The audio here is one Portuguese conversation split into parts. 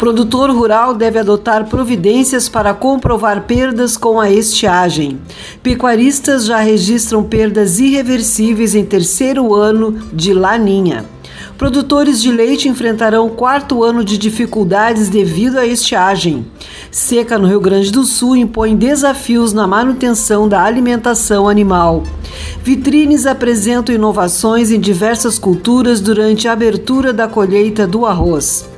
Produtor rural deve adotar providências para comprovar perdas com a estiagem. Pecuaristas já registram perdas irreversíveis em terceiro ano de laninha. Produtores de leite enfrentarão quarto ano de dificuldades devido à estiagem. Seca no Rio Grande do Sul impõe desafios na manutenção da alimentação animal. Vitrines apresentam inovações em diversas culturas durante a abertura da colheita do arroz.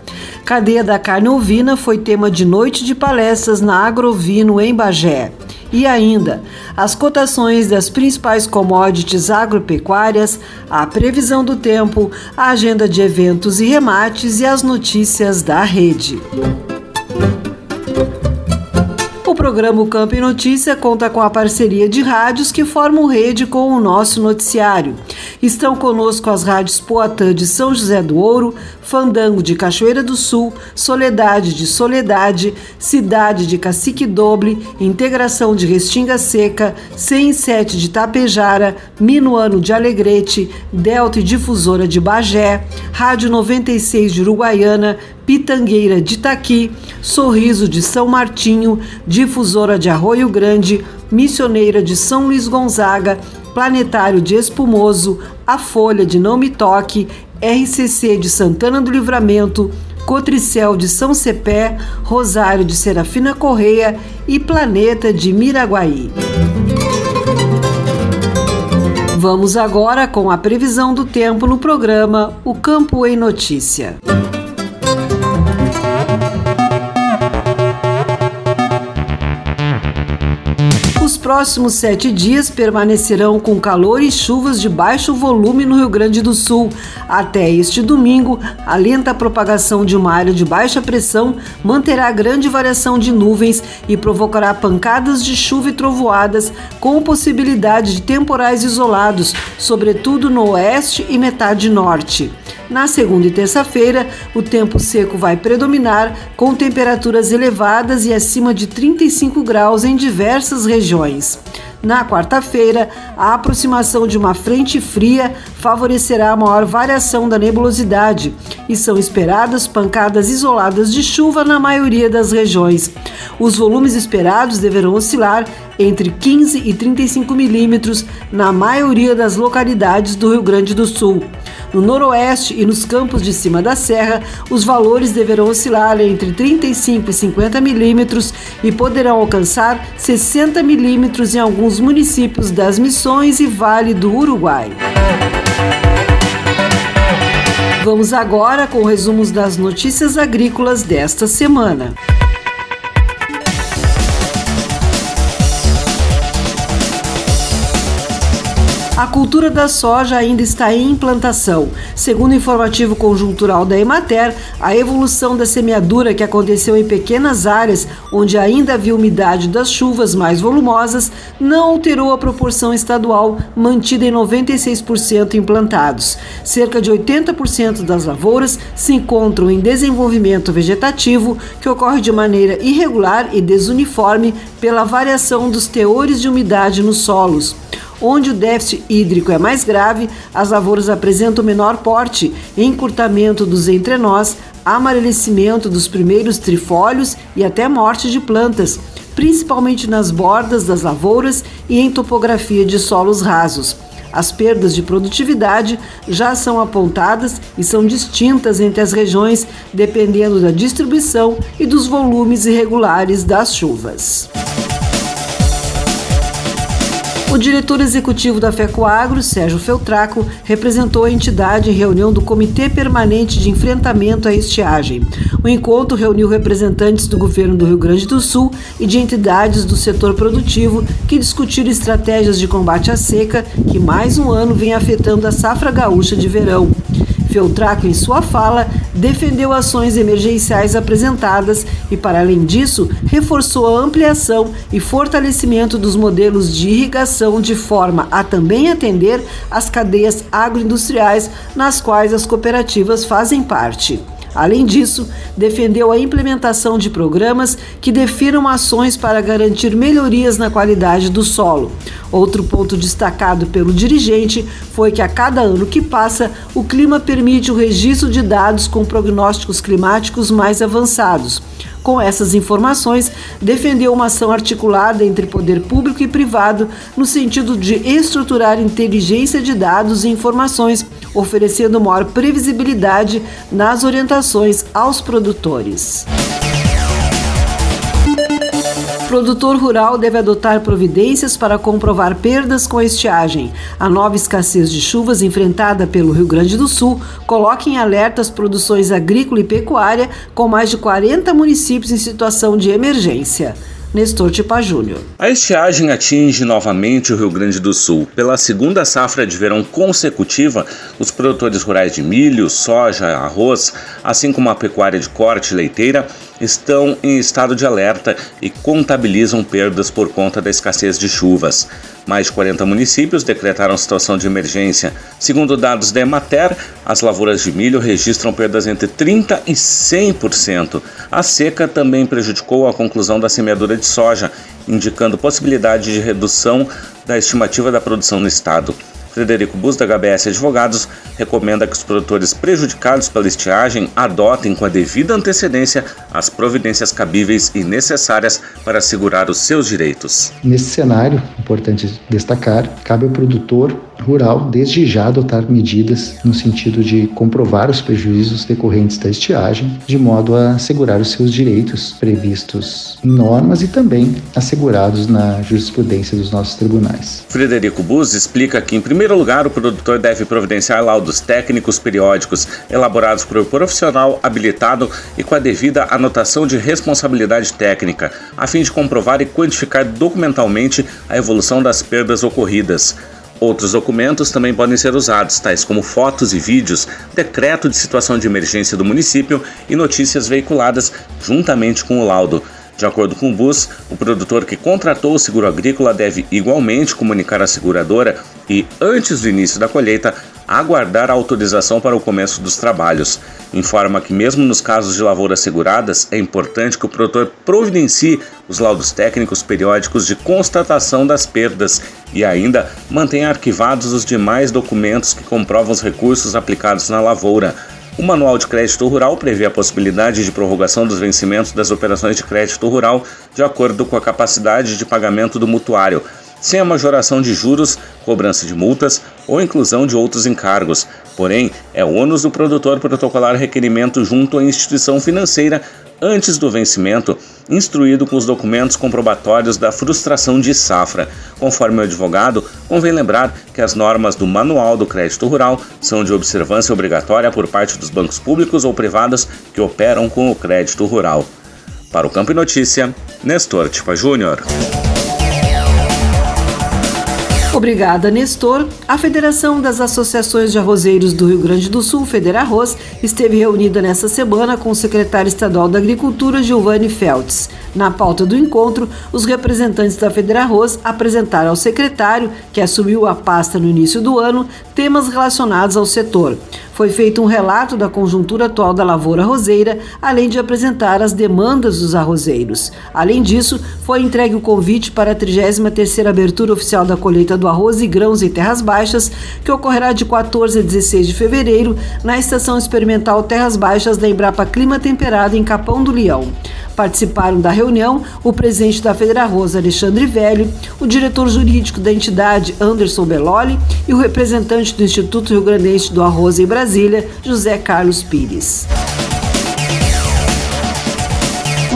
Cadeia da carne ovina foi tema de noite de palestras na Agrovino em Bagé. E ainda, as cotações das principais commodities agropecuárias, a previsão do tempo, a agenda de eventos e remates e as notícias da rede. O programa Campo e Notícia conta com a parceria de rádios que formam rede com o nosso noticiário. Estão conosco as rádios Poatã de São José do Ouro, Fandango de Cachoeira do Sul, Soledade de Soledade, Cidade de Cacique Doble, Integração de Restinga Seca, 107 de Tapejara, Minuano de Alegrete, Delta e Difusora de Bagé, Rádio 96 de Uruguaiana, Pitangueira de Itaqui, Sorriso de São Martinho, Difusora de Arroio Grande, Missioneira de São Luís Gonzaga, Planetário de Espumoso, A Folha de Não Me Toque, RCC de Santana do Livramento, Cotricel de São Cepé, Rosário de Serafina Correia e Planeta de Miraguaí. Vamos agora com a previsão do tempo no programa O Campo em Notícia. Próximos sete dias permanecerão com calor e chuvas de baixo volume no Rio Grande do Sul. Até este domingo, a lenta propagação de uma área de baixa pressão manterá grande variação de nuvens e provocará pancadas de chuva e trovoadas, com possibilidade de temporais isolados, sobretudo no oeste e metade norte. Na segunda e terça-feira, o tempo seco vai predominar, com temperaturas elevadas e acima de 35 graus em diversas regiões. Na quarta-feira, a aproximação de uma frente fria favorecerá a maior variação da nebulosidade e são esperadas pancadas isoladas de chuva na maioria das regiões. Os volumes esperados deverão oscilar entre 15 e 35 milímetros na maioria das localidades do Rio Grande do Sul. No noroeste e nos campos de cima da serra, os valores deverão oscilar entre 35 e 50 milímetros e poderão alcançar 60 milímetros em alguns municípios das Missões e Vale do Uruguai. Vamos agora com resumos das notícias agrícolas desta semana. A cultura da soja ainda está em implantação. Segundo o informativo conjuntural da Emater, a evolução da semeadura que aconteceu em pequenas áreas onde ainda havia umidade das chuvas mais volumosas não alterou a proporção estadual mantida em 96% implantados. Cerca de 80% das lavouras se encontram em desenvolvimento vegetativo que ocorre de maneira irregular e desuniforme pela variação dos teores de umidade nos solos. Onde o déficit hídrico é mais grave, as lavouras apresentam menor porte, encurtamento dos entrenós, amarelecimento dos primeiros trifólios e até morte de plantas, principalmente nas bordas das lavouras e em topografia de solos rasos. As perdas de produtividade já são apontadas e são distintas entre as regiões, dependendo da distribuição e dos volumes irregulares das chuvas. O diretor executivo da FECOAGRO, Sérgio Feltraco, representou a entidade em reunião do Comitê Permanente de Enfrentamento à Estiagem. O encontro reuniu representantes do governo do Rio Grande do Sul e de entidades do setor produtivo que discutiram estratégias de combate à seca que mais um ano vem afetando a safra gaúcha de verão. Feltraco, em sua fala, defendeu ações emergenciais apresentadas e, para além disso, reforçou a ampliação e fortalecimento dos modelos de irrigação de forma a também atender as cadeias agroindustriais nas quais as cooperativas fazem parte. Além disso, defendeu a implementação de programas que definam ações para garantir melhorias na qualidade do solo. Outro ponto destacado pelo dirigente foi que a cada ano que passa, o clima permite o registro de dados com prognósticos climáticos mais avançados. Com essas informações, defendeu uma ação articulada entre poder público e privado no sentido de estruturar inteligência de dados e informações, oferecendo maior previsibilidade nas orientações aos produtores produtor rural deve adotar providências para comprovar perdas com a estiagem. A nova escassez de chuvas enfrentada pelo Rio Grande do Sul coloca em alerta as produções agrícola e pecuária, com mais de 40 municípios em situação de emergência. Nestor Tipa Júnior. A estiagem atinge novamente o Rio Grande do Sul. Pela segunda safra de verão consecutiva, os produtores rurais de milho, soja, arroz, assim como a pecuária de corte leiteira, estão em estado de alerta e contabilizam perdas por conta da escassez de chuvas. Mais de 40 municípios decretaram situação de emergência. Segundo dados da Emater, as lavouras de milho registram perdas entre 30% e 100%. A seca também prejudicou a conclusão da semeadura de soja, indicando possibilidade de redução da estimativa da produção no estado. Frederico Bus, da HBS Advogados, recomenda que os produtores prejudicados pela estiagem adotem com a devida antecedência as providências cabíveis e necessárias para assegurar os seus direitos. Nesse cenário, importante destacar, cabe ao produtor rural desde já adotar medidas no sentido de comprovar os prejuízos decorrentes da estiagem, de modo a assegurar os seus direitos previstos em normas e também assegurados na jurisprudência dos nossos tribunais. Frederico Bus explica que, em primeiro lugar, o produtor deve providenciar laudos técnicos periódicos elaborados por profissional habilitado e com a devida anotação de responsabilidade técnica, a fim de comprovar e quantificar documentalmente a evolução das perdas ocorridas. Outros documentos também podem ser usados, tais como fotos e vídeos, decreto de situação de emergência do município e notícias veiculadas juntamente com o laudo. De acordo com o BUS, o produtor que contratou o seguro agrícola deve igualmente comunicar à seguradora e, antes do início da colheita, aguardar a autorização para o começo dos trabalhos. Informa que, mesmo nos casos de lavouras seguradas, é importante que o produtor providencie os laudos técnicos periódicos de constatação das perdas e ainda mantenha arquivados os demais documentos que comprovam os recursos aplicados na lavoura. O Manual de Crédito Rural prevê a possibilidade de prorrogação dos vencimentos das operações de crédito rural de acordo com a capacidade de pagamento do mutuário. Sem a majoração de juros, cobrança de multas ou inclusão de outros encargos. Porém, é ônus do produtor protocolar requerimento junto à instituição financeira antes do vencimento, instruído com os documentos comprobatórios da frustração de safra. Conforme o advogado, convém lembrar que as normas do Manual do Crédito Rural são de observância obrigatória por parte dos bancos públicos ou privados que operam com o crédito rural. Para o Campo e Notícia, Nestor Tipa Júnior. Obrigada, Nestor. A Federação das Associações de Arrozeiros do Rio Grande do Sul, Federarroz, esteve reunida nesta semana com o secretário estadual da Agricultura, Giovanni Feltz. Na pauta do encontro, os representantes da Federarroz apresentaram ao secretário, que assumiu a pasta no início do ano, temas relacionados ao setor. Foi feito um relato da conjuntura atual da lavoura roseira, além de apresentar as demandas dos arrozeiros. Além disso, foi entregue o convite para a 33ª abertura oficial da colheita do arroz e grãos em terras baixas, que ocorrerá de 14 a 16 de fevereiro na Estação Experimental Terras Baixas da Embrapa Clima Temperado em Capão do Leão. Participaram da reunião o presidente da Federarroz, Alexandre Velho, o diretor jurídico da entidade, Anderson Belloli, e o representante do Instituto Rio Grandense do Arroz em Brasília, José Carlos Pires.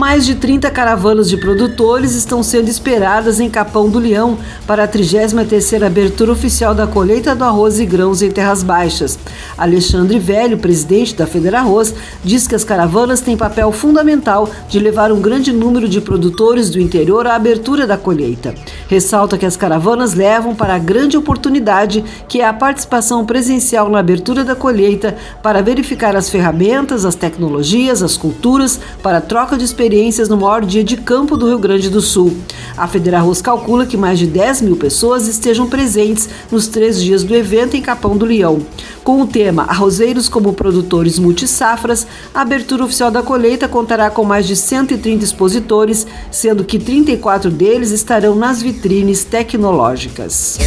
Mais de 30 caravanas de produtores estão sendo esperadas em Capão do Leão para a 33ª abertura oficial da colheita do arroz e grãos em terras baixas. Alexandre Velho, presidente da Federarroz, diz que as caravanas têm papel fundamental de levar um grande número de produtores do interior à abertura da colheita. Ressalta que as caravanas levam para a grande oportunidade que é a participação presencial na abertura da colheita para verificar as ferramentas, as tecnologias, as culturas, para troca de experiências experiências no maior dia de campo do Rio Grande do Sul. A Federarroz calcula que mais de 10 mil pessoas estejam presentes nos três dias do evento em Capão do Leão. Com o tema Arrozeiros como produtores multisafras, a abertura oficial da colheita contará com mais de 130 expositores, sendo que 34 deles estarão nas vitrines tecnológicas.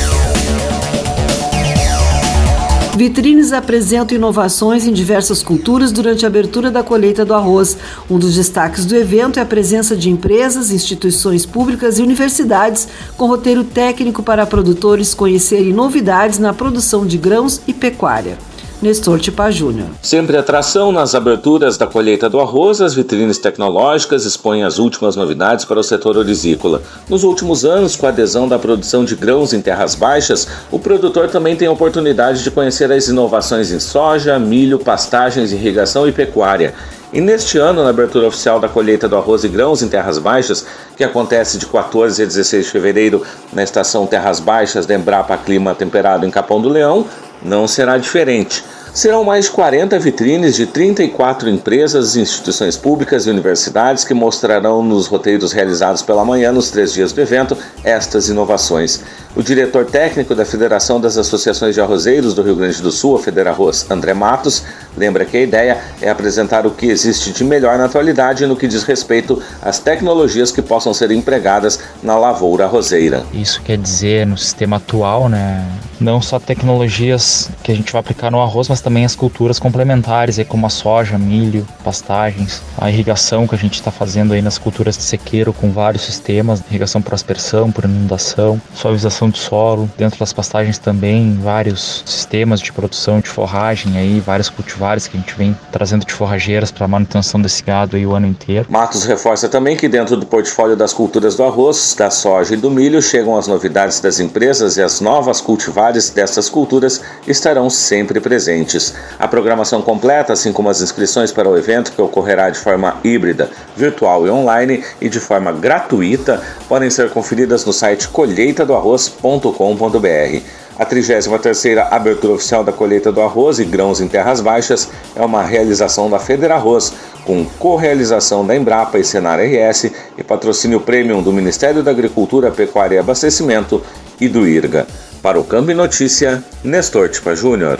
Vitrines apresentam inovações em diversas culturas durante a abertura da colheita do arroz. Um dos destaques do evento é a presença de empresas, instituições públicas e universidades com roteiro técnico para produtores conhecerem novidades na produção de grãos e pecuária. Nestor Tipa Júnior. Sempre atração nas aberturas da colheita do arroz, as vitrines tecnológicas expõem as últimas novidades para o setor orizícola. Nos últimos anos, com a adesão da produção de grãos em terras baixas, o produtor também tem a oportunidade de conhecer as inovações em soja, milho, pastagens, irrigação e pecuária. E neste ano, na abertura oficial da colheita do arroz e grãos em Terras Baixas, que acontece de 14 a 16 de fevereiro na estação Terras Baixas da Embrapa Clima Temperado em Capão do Leão, não será diferente. Serão mais 40 vitrines de 34 empresas, instituições públicas e universidades que mostrarão nos roteiros realizados pela manhã, nos três dias do evento, estas inovações. O diretor técnico da Federação das Associações de Arrozeiros do Rio Grande do Sul, a Federarroz, André Matos, lembra que a ideia é apresentar o que existe de melhor na atualidade no que diz respeito às tecnologias que possam ser empregadas na lavoura arrozeira. Isso quer dizer, no sistema atual, né, não só tecnologias que a gente vai aplicar no arroz, mas também as culturas complementares, aí, como a soja, milho, pastagens, a irrigação que a gente está fazendo aí nas culturas de sequeiro com vários sistemas, irrigação por aspersão, por inundação, suavização de solo, dentro das pastagens também vários sistemas de produção de forragem aí, vários cultivares que a gente vem trazendo de forrageiras para manutenção desse gado aí o ano inteiro. Matos reforça também que dentro do portfólio das culturas do arroz, da soja e do milho chegam as novidades das empresas e as novas cultivares dessas culturas estarão sempre presentes. A programação completa, assim como as inscrições para o evento, que ocorrerá de forma híbrida, virtual e online e de forma gratuita, podem ser conferidas no site colheitadoarroz.com.br. A 33ª abertura oficial da colheita do arroz e grãos em terras baixas é uma realização da Federarroz, com co-realização da Embrapa e Senar RS e patrocínio premium do Ministério da Agricultura, Pecuária e Abastecimento e do IRGA. Para o Câmbio Notícia, Nestor Tipa Júnior.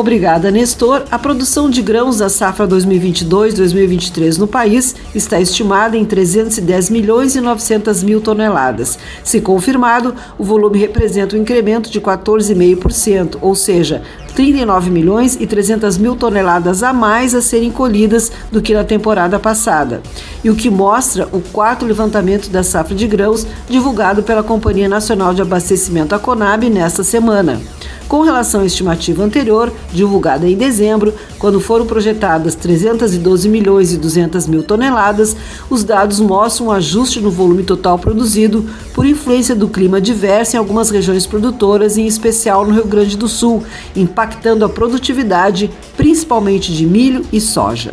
Obrigada, Nestor. A produção de grãos da safra 2022-2023 no país está estimada em 310 milhões e 900 mil toneladas. Se confirmado, o volume representa um incremento de 14,5%, ou seja, 39 milhões e 300 mil toneladas a mais a serem colhidas do que na temporada passada. E o que mostra o quarto levantamento da safra de grãos divulgado pela Companhia Nacional de Abastecimento, a Conab, nesta semana com relação à estimativa anterior, divulgada em dezembro, quando foram projetadas 312 milhões e 200 mil toneladas, os dados mostram um ajuste no volume total produzido por influência do clima diverso em algumas regiões produtoras, em especial no Rio Grande do Sul, impactando a produtividade, principalmente de milho e soja.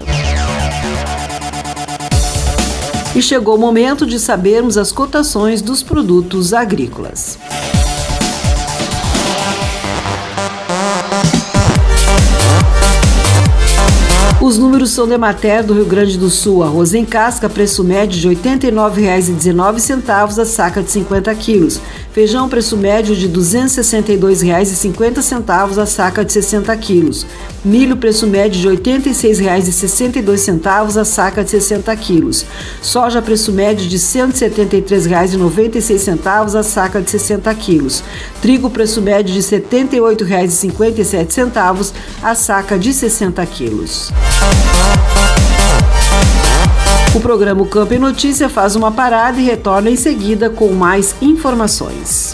E chegou o momento de sabermos as cotações dos produtos agrícolas. Os números são de matéria do Rio Grande do Sul. Arroz em casca, preço médio de R$ 89,19 a saca de 50 quilos. Feijão, preço médio de R$ 262,50 a saca de 60 quilos. Milho, preço médio de R$ 86,62 a saca de 60 quilos. Soja, preço médio de R$ 173,96 a saca de 60 quilos. Trigo, preço médio de R$ 78,57 a saca de 60 quilos. O programa Campo em Notícia faz uma parada e retorna em seguida com mais informações.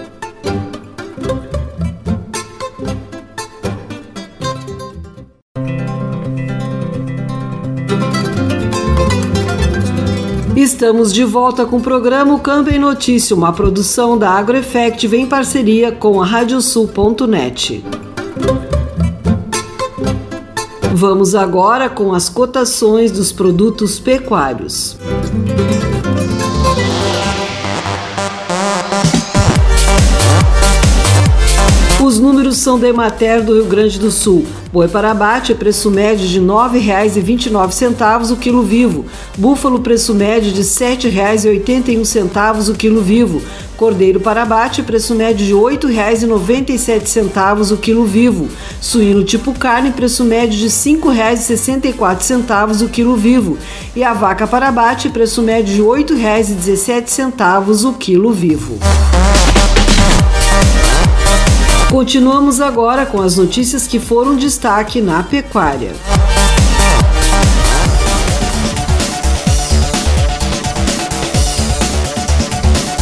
Estamos de volta com o programa Campo em Notícia, uma produção da AgroEffect em parceria com a Radiosul.net. Vamos agora com as cotações dos produtos pecuários. Os números são da Emater do Rio Grande do Sul. Boi para abate, preço médio de R$ 9,29 o quilo vivo. Búfalo, preço médio de R$ 7,81 o quilo vivo. Cordeiro para abate, preço médio de R$ 8,97 o quilo vivo. Suíno tipo carne, preço médio de R$ 5,64 o quilo vivo. E a vaca para abate, preço médio de R$ 8,17 o quilo vivo. Continuamos agora com as notícias que foram destaque na pecuária.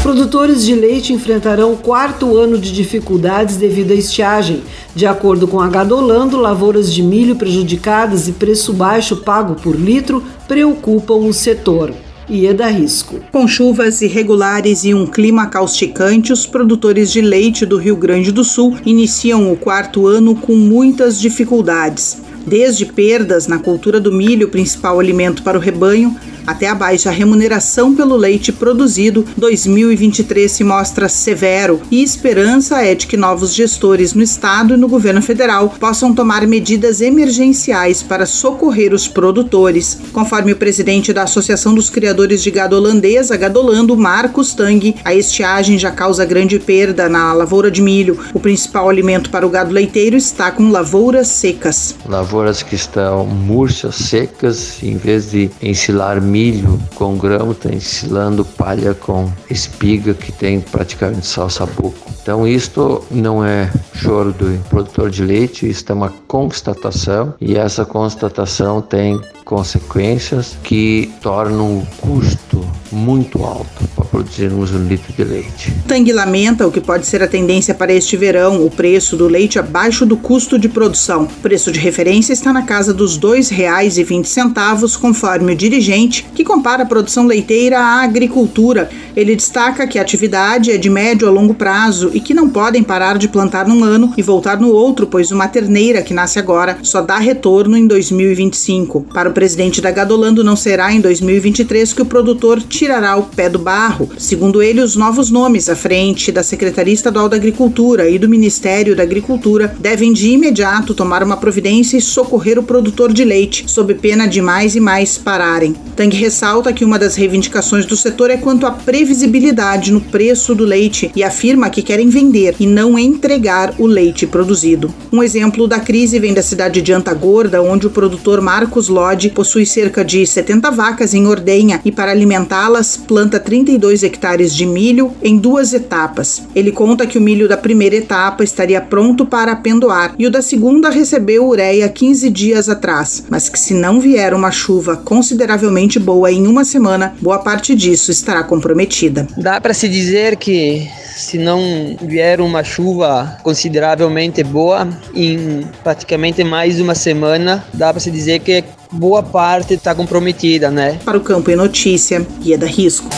Produtores de leite enfrentarão quarto ano de dificuldades devido à estiagem. De acordo com a Gadolando, lavouras de milho prejudicadas e preço baixo pago por litro preocupam o setor e é da risco. Com chuvas irregulares e um clima causticante, os produtores de leite do Rio Grande do Sul iniciam o quarto ano com muitas dificuldades. Desde perdas na cultura do milho, principal alimento para o rebanho, até a baixa remuneração pelo leite produzido, 2023 se mostra severo e esperança é de que novos gestores no estado e no governo federal possam tomar medidas emergenciais para socorrer os produtores. Conforme o presidente da Associação dos Criadores de Gado Holandesa, Gadolando, Marcos Tang, a estiagem já causa grande perda na lavoura de milho. O principal alimento para o gado leiteiro está com lavouras secas. Lavouras que estão murchas, secas, em vez de ensilar milho com grão, está ensilando palha com espiga, que tem praticamente só sabuco. Então, isto não é choro do produtor de leite, isto é uma constatação e essa constatação tem consequências que tornam o custo muito alto para produzirmos um litro de leite. Tang lamenta o que pode ser a tendência para este verão, o preço do leite abaixo do custo de produção. O preço de referência está na casa dos R$ 2,20, conforme o dirigente, que compara a produção leiteira à agricultura. Ele destaca que a atividade é de médio a longo prazo e que não podem parar de plantar num ano e voltar no outro, pois uma terneira que nasce agora só dá retorno em 2025. Para o presidente da Gadolando, não será em 2023 que o produtor tirará o pé do barro. Segundo ele, os novos nomes à frente da Secretaria Estadual da Agricultura e do Ministério da Agricultura devem de imediato tomar uma providência e socorrer o produtor de leite, sob pena de mais e mais pararem. Tang ressalta que uma das reivindicações do setor é quanto à previsibilidade no preço do leite e afirma que querem vender e não entregar o leite produzido. Um exemplo da crise vem da cidade de Antagorda, onde o produtor Marcos Lodi possui cerca de 70 vacas em ordenha e, para alimentá-las, planta 32 hectares de milho em duas etapas. Ele conta que o milho da primeira etapa estaria pronto para pendoar e o da segunda recebeu ureia 15 dias atrás, mas que se não vier uma chuva consideravelmente boa em uma semana, boa parte disso estará comprometida. Dá para se dizer que se não vier uma chuva consideravelmente boa, em praticamente mais uma semana, dá para se dizer que boa parte está comprometida, né? Para o Campo em Notícia, Guia da Risco.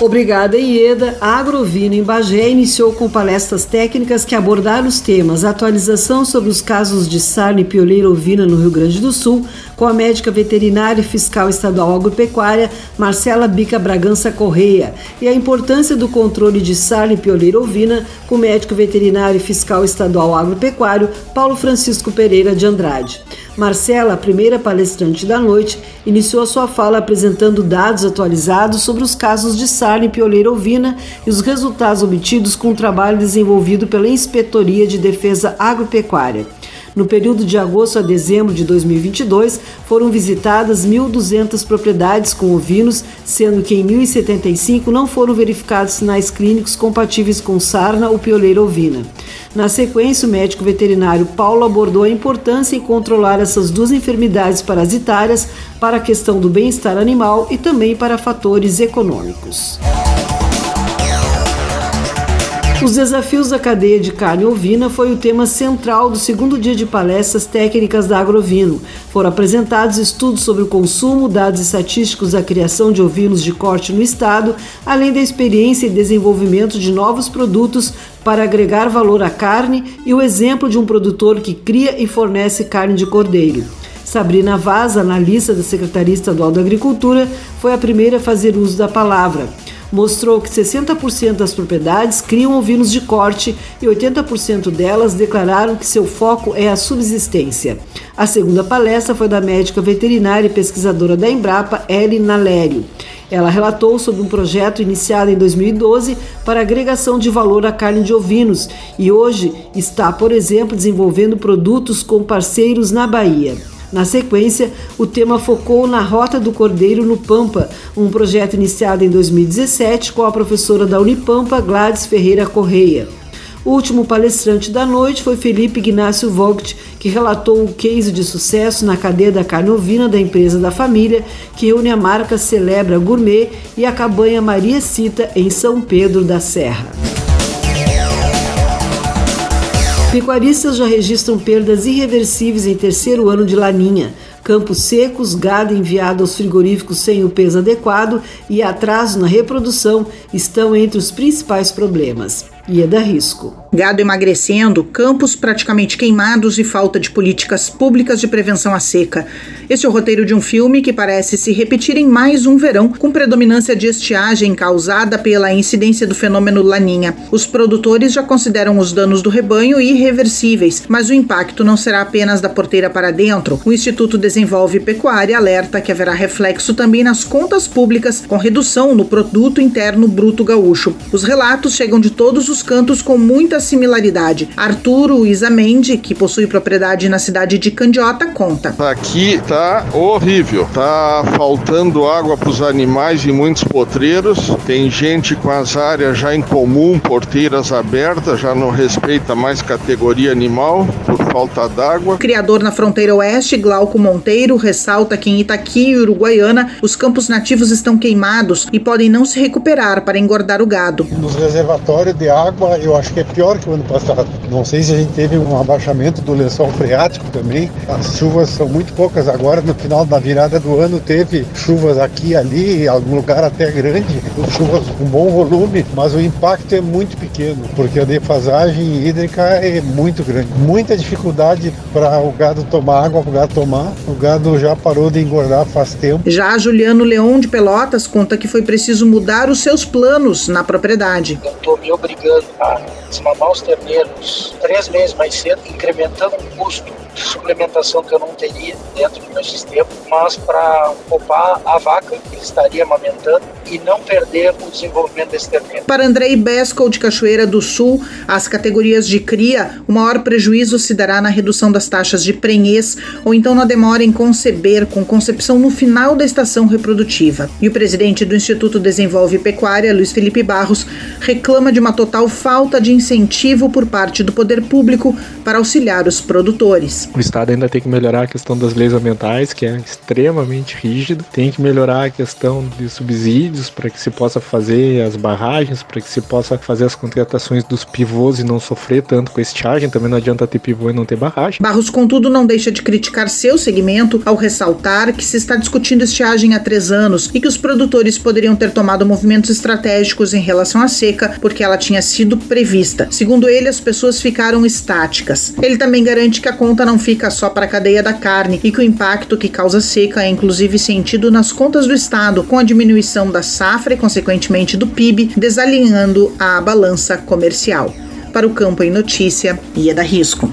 Obrigada, Ieda. A Agrovina em Bagé iniciou com palestras técnicas que abordaram os temas atualização sobre os casos de sarna e pioleira ovina no Rio Grande do Sul, com a médica veterinária e fiscal estadual agropecuária Marcela Bica Bragança Correia, e a importância do controle de sarna e pioleira ovina com o médico veterinário e fiscal estadual agropecuário Paulo Francisco Pereira de Andrade. Marcela, a primeira palestrante da noite, iniciou sua fala apresentando dados atualizados sobre os casos de sarna e pioleira ovina e os resultados obtidos com o trabalho desenvolvido pela Inspetoria de Defesa Agropecuária. No período de agosto a dezembro de 2022, foram visitadas 1.200 propriedades com ovinos, sendo que em 1.075 não foram verificados sinais clínicos compatíveis com sarna ou pioleira ovina. Na sequência, o médico veterinário Paulo abordou a importância em controlar essas duas enfermidades parasitárias para a questão do bem-estar animal e também para fatores econômicos. Os desafios da cadeia de carne ovina foi o tema central do segundo dia de palestras técnicas da Agrovino. Foram apresentados estudos sobre o consumo, dados estatísticos da criação de ovinos de corte no estado, além da experiência e desenvolvimento de novos produtos para agregar valor à carne e o exemplo de um produtor que cria e fornece carne de cordeiro. Sabrina Vaz, analista da Secretaria Estadual da Agricultura, foi a primeira a fazer uso da palavra mostrou que 60% das propriedades criam ovinos de corte e 80% delas declararam que seu foco é a subsistência. A segunda palestra foi da médica veterinária e pesquisadora da Embrapa, Ellen Nalério. Ela relatou sobre um projeto iniciado em 2012 para agregação de valor à carne de ovinos e hoje está, por exemplo, desenvolvendo produtos com parceiros na Bahia. Na sequência, o tema focou na Rota do Cordeiro no Pampa, um projeto iniciado em 2017 com a professora da Unipampa, Gladys Ferreira Correia. O último palestrante da noite foi Felipe Ignácio Vogt, que relatou o case de sucesso na cadeia da carne ovina da empresa da família, que reúne a marca Celebra Gourmet e a cabanha Maria Cita em São Pedro da Serra. Pecuaristas já registram perdas irreversíveis em terceiro ano de laninha. Campos secos, gado enviado aos frigoríficos sem o peso adequado e atraso na reprodução estão entre os principais problemas. Ieda Risco. Gado emagrecendo, campos praticamente queimados e falta de políticas públicas de prevenção à seca. Este é o roteiro de um filme que parece se repetir em mais um verão, com predominância de estiagem causada pela incidência do fenômeno Laninha. Os produtores já consideram os danos do rebanho irreversíveis, mas o impacto não será apenas da porteira para dentro. O Instituto Desenvolve Pecuária alerta que haverá reflexo também nas contas públicas, com redução no produto interno bruto gaúcho. Os relatos chegam de todos os os cantos com muita similaridade. Arturo Isamendi, que possui propriedade na cidade de Candiota, conta. Aqui tá horrível, tá faltando água para os animais e muitos potreiros. Tem gente com as áreas já em comum, porteiras abertas, já não respeita mais categoria animal por falta d'água. Criador na fronteira oeste, Glauco Monteiro, ressalta que em Itaqui e Uruguaiana os campos nativos estão queimados e podem não se recuperar para engordar o gado. Nos reservatórios de água, eu acho que é pior que o ano passado. Não sei se a gente teve um abaixamento do lençol freático também. As chuvas são muito poucas agora. No final da virada do ano teve chuvas aqui e ali, em algum lugar até grande, chuvas com bom volume, mas o impacto é muito pequeno, porque a defasagem hídrica é muito grande. Muita dificuldade para o gado tomar água, para o gado tomar. O gado já parou de engordar faz tempo. Já Juliano Leão de Pelotas conta que foi preciso mudar os seus planos na propriedade. Eu estou me obrigando a desmamar os terneiros três meses mais cedo, incrementando o custo de suplementação que eu não teria dentro do meu sistema, mas para poupar a vaca que estaria amamentando e não perder o desenvolvimento desse terneiro. Para Andrei Besco de Cachoeira do Sul, as categorias de cria, o maior prejuízo se dará na redução das taxas de prenhez ou então na demora em conceber, com concepção no final da estação reprodutiva. E o presidente do Instituto Desenvolve Pecuária, Luiz Felipe Barros, reclama de uma total falta de incentivo por parte do poder público para auxiliar os produtores. O Estado ainda tem que melhorar a questão das leis ambientais, que é extremamente rígido, tem que melhorar a questão de subsídios para que se possa fazer as barragens, para que se possa fazer as contratações dos pivôs e não sofrer tanto com a estiagem. Também não adianta ter pivô e não ter barragem. Barros, contudo, não deixa de criticar seu segmento ao ressaltar que se está discutindo estiagem há três anos e que os produtores poderiam ter tomado movimentos estratégicos em relação à seca, porque ela tinha sido prevista. Segundo ele, as pessoas ficaram estáticas. Ele também garante que a conta não fica só para a cadeia da carne e que o impacto que causa seca é inclusive sentido nas contas do Estado, com a diminuição da safra e, consequentemente, do PIB, desalinhando a balança comercial. Para o Campo em Notícia, Ieda Risco.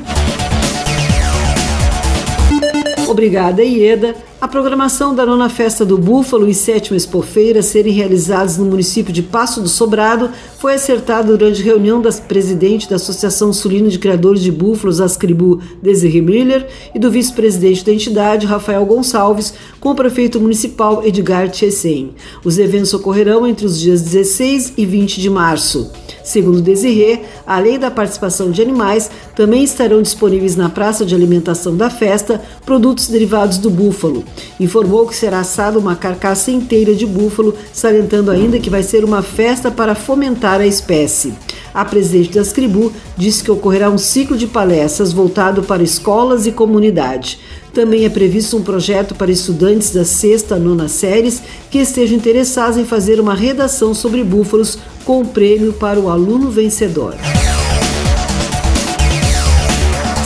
Obrigada, Ieda. A programação da nona festa do Búfalo e sétima expofeira serem realizadas no município de Passo do Sobrado foi acertada durante reunião das presidente da Associação Sulina de Criadores de Búfalos, Ascribu Desiree Miller, e do vice-presidente da entidade, Rafael Gonçalves, com o prefeito municipal Edgar Tchessem. Os eventos ocorrerão entre os dias 16 e 20 de março. Segundo Desirê, além da participação de animais, também estarão disponíveis na praça de alimentação da festa produtos derivados do búfalo. Informou que será assada uma carcaça inteira de búfalo, salientando ainda que vai ser uma festa para fomentar a espécie. A presidente das Cribu disse que ocorrerá um ciclo de palestras voltado para escolas e comunidade. Também é previsto um projeto para estudantes da sexta, nona séries que estejam interessados em fazer uma redação sobre búfalos com o prêmio para o aluno vencedor.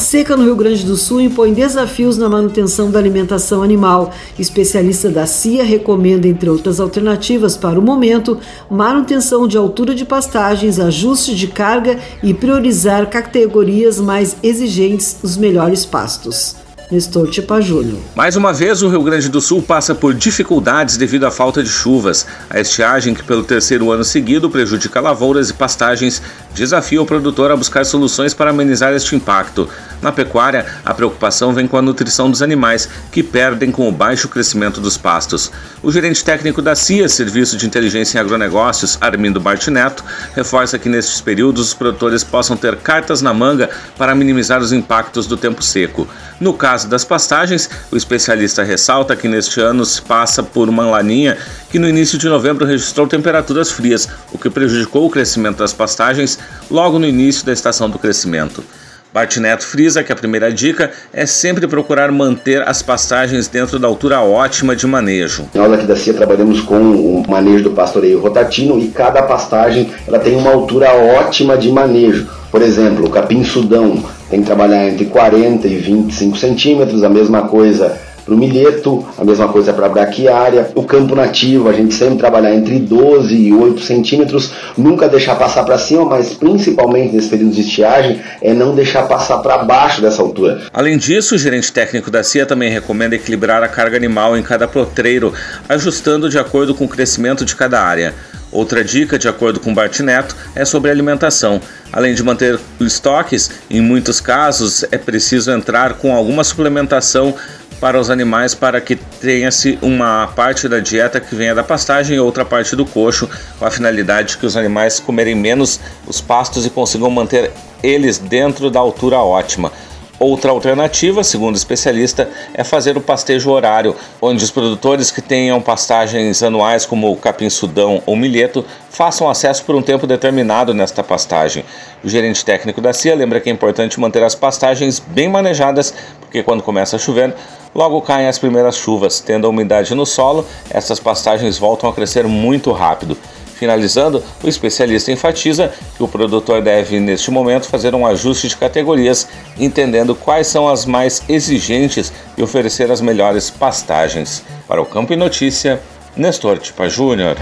Seca no Rio Grande do Sul impõe desafios na manutenção da alimentação animal. Especialista da CIA recomenda, entre outras alternativas para o momento, manutenção de altura de pastagens, ajuste de carga e priorizar categorias mais exigentes os melhores pastos. Nestor Tipa Júnior. Mais uma vez, o Rio Grande do Sul passa por dificuldades devido à falta de chuvas. A estiagem, que pelo terceiro ano seguido prejudica lavouras e pastagens, desafia o produtor a buscar soluções para amenizar este impacto. Na pecuária, a preocupação vem com a nutrição dos animais, que perdem com o baixo crescimento dos pastos. O gerente técnico da CIA, Serviço de Inteligência em Agronegócios, Armindo Bartineto, reforça que nestes períodos os produtores possam ter cartas na manga para minimizar os impactos do tempo seco. No caso das pastagens, o especialista ressalta que neste ano se passa por uma laninha que no início de novembro registrou temperaturas frias, o que prejudicou o crescimento das pastagens logo no início da estação do crescimento. Bartineto frisa que a primeira dica é sempre procurar manter as pastagens dentro da altura ótima de manejo. Nós aqui da CIA trabalhamos com o manejo do pastoreio rotatino e cada pastagem ela tem uma altura ótima de manejo. Por exemplo, o capim sudão tem que trabalhar entre 40 e 25 centímetros, a mesma coisa para o milheto, a mesma coisa para a braquiária. O campo nativo, a gente sempre trabalhar entre 12 e 8 centímetros, nunca deixar passar para cima, mas principalmente nesse período de estiagem, é não deixar passar para baixo dessa altura. Além disso, o gerente técnico da CIA também recomenda equilibrar a carga animal em cada potreiro, ajustando de acordo com o crescimento de cada área. Outra dica, de acordo com Bart Neto, é sobre alimentação. Além de manter estoques, em muitos casos é preciso entrar com alguma suplementação para os animais para que tenha-se uma parte da dieta que venha da pastagem e outra parte do coxo, com a finalidade de que os animais comerem menos os pastos e consigam manter eles dentro da altura ótima. Outra alternativa, segundo o especialista, é fazer o pastejo horário, onde os produtores que tenham pastagens anuais como capim-sudão ou milheto façam acesso por um tempo determinado nesta pastagem. O gerente técnico da CIA lembra que é importante manter as pastagens bem manejadas, porque quando começa a chover, logo caem as primeiras chuvas. Tendo a umidade no solo, essas pastagens voltam a crescer muito rápido. Finalizando, o especialista enfatiza que o produtor deve, neste momento, fazer um ajuste de categorias, entendendo quais são as mais exigentes e oferecer as melhores pastagens. Para o Campo e Notícia, Nestor Tipa Júnior.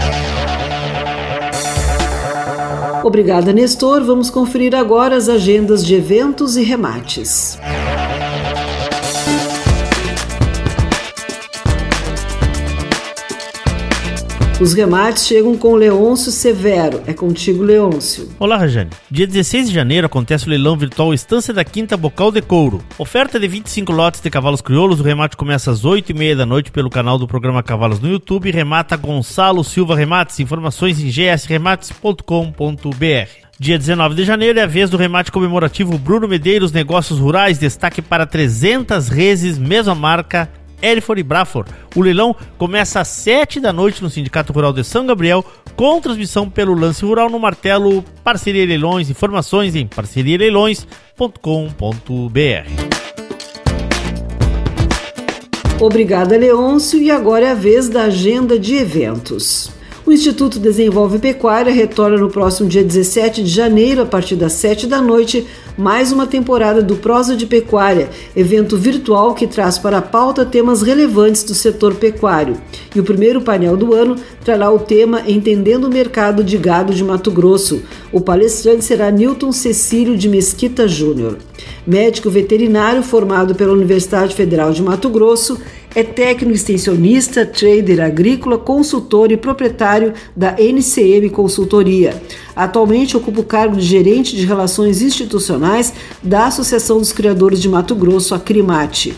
Obrigada, Nestor. Vamos conferir agora as agendas de eventos e remates. Os remates chegam com Leôncio Severo. É contigo, Leôncio. Olá, Rajane. Dia 16 de janeiro acontece o leilão virtual Estância da Quinta Bocal de Couro. Oferta de 25 lotes de cavalos crioulos. O remate começa às 8h30 da noite pelo canal do programa Cavalos no YouTube. Remata Gonçalo Silva Remates. Informações em gsremates.com.br. Dia 19 de janeiro é a vez do remate comemorativo Bruno Medeiros Negócios Rurais, destaque para 300 reses, mesma marca, Erifor e Brafor. O leilão começa às 7 da noite no Sindicato Rural de São Gabriel, com transmissão pelo Lance Rural no Martelo Parceria Leilões. Informações em parcerialeilões.com.br. Obrigada, Leôncio. E agora é a vez da agenda de eventos. O Instituto Desenvolve Pecuária retorna no próximo dia 17 de janeiro, a partir das 7 da noite, mais uma temporada do Prosa de Pecuária, evento virtual que traz para a pauta temas relevantes do setor pecuário. E o primeiro painel do ano trará o tema Entendendo o Mercado de Gado de Mato Grosso. O palestrante será Newton Cecílio de Mesquita Júnior. Médico veterinário formado pela Universidade Federal de Mato Grosso, é técnico extensionista, trader agrícola, consultor e proprietário da NCM Consultoria. Atualmente ocupa o cargo de gerente de relações institucionais da Associação dos Criadores de Mato Grosso, a Crimate.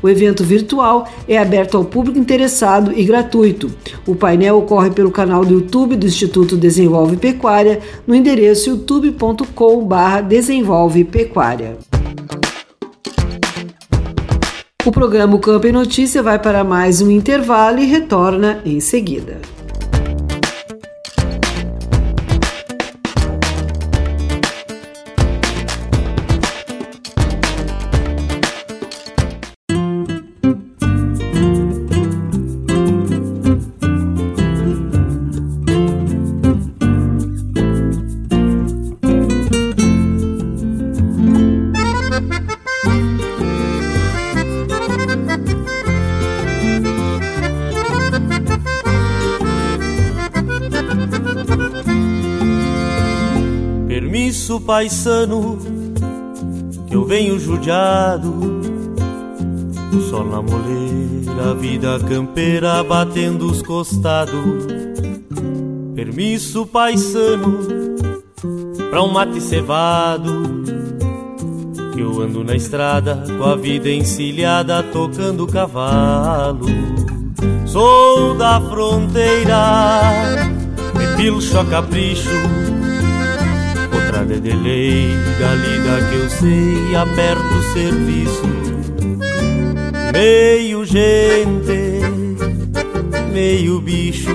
O evento virtual é aberto ao público interessado e gratuito. O painel ocorre pelo canal do YouTube do Instituto Desenvolve Pecuária no endereço youtube.com/desenvolve pecuária. O programa Campo e Notícia vai para mais um intervalo e retorna em seguida. Paisano que eu venho judiado. Sol na moleira, a vida campeira batendo os costados. Permisso paisano pra um mate cevado. Que eu ando na estrada com a vida encilhada tocando cavalo. Sou da fronteira, me pilcho a capricho da lida que eu sei, aperto o serviço. Meio gente, meio bicho.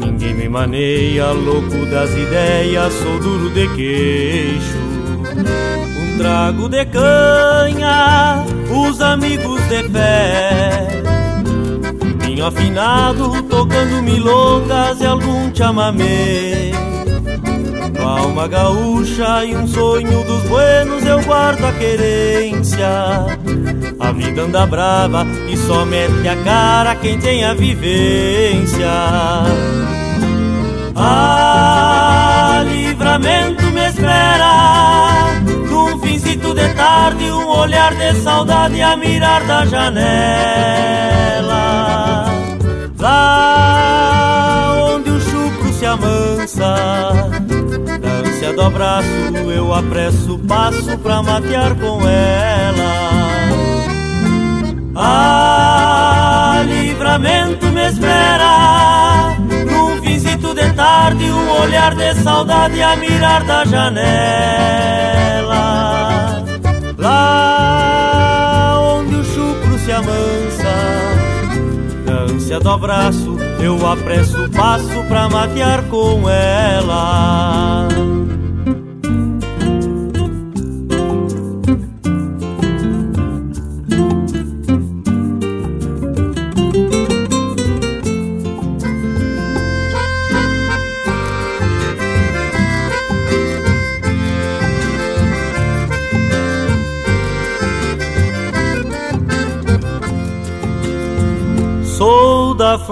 Ninguém me maneia, louco das ideias, sou duro de queixo. Um trago de canha, os amigos de fé. Vinho afinado, tocando milongas e algum chamamé alma gaúcha e um sonho dos buenos eu guardo a querência. A vida anda brava e só mete a cara quem tem a vivência. Ah, livramento me espera. Num finzito de tarde, um olhar de saudade a mirar da janela. Lá onde o do abraço, eu apresso o passo pra matear com ela. Ah, livramento me espera. Num finzito de tarde, um olhar de saudade a mirar da janela. Lá onde o chucro se amansa, ânsia do abraço, eu apresso o passo pra matear com ela.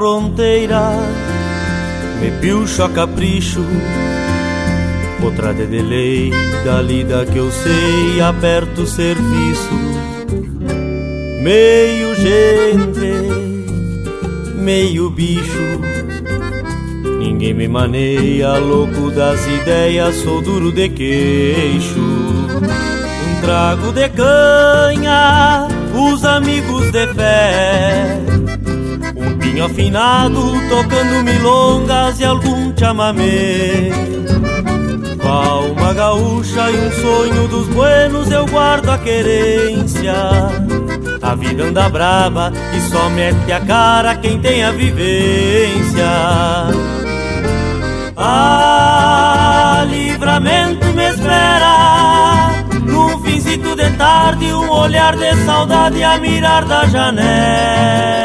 Fronteira, me pilcho a capricho. Outra de delay da lida que eu sei, aperto o serviço. Meio gente, meio bicho. Ninguém me maneia, louco das ideias, sou duro de queixo. Um trago de canha, os amigos de fé. Pinho afinado, tocando milongas e algum chamamé. Com a alma gaúcha e um sonho dos buenos, eu guardo a querência. A vida anda brava e só mete a cara quem tem a vivência. Ah, livramento me espera. Num finzito de tarde, um olhar de saudade a mirar da janela.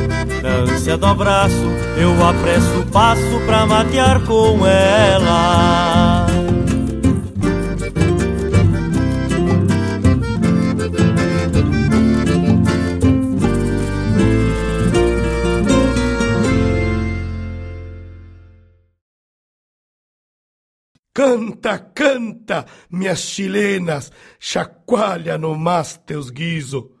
na ânsia do abraço, eu apresso o passo pra matear com ela. Canta, canta, minhas chilenas, chacoalha no mas teus guiso.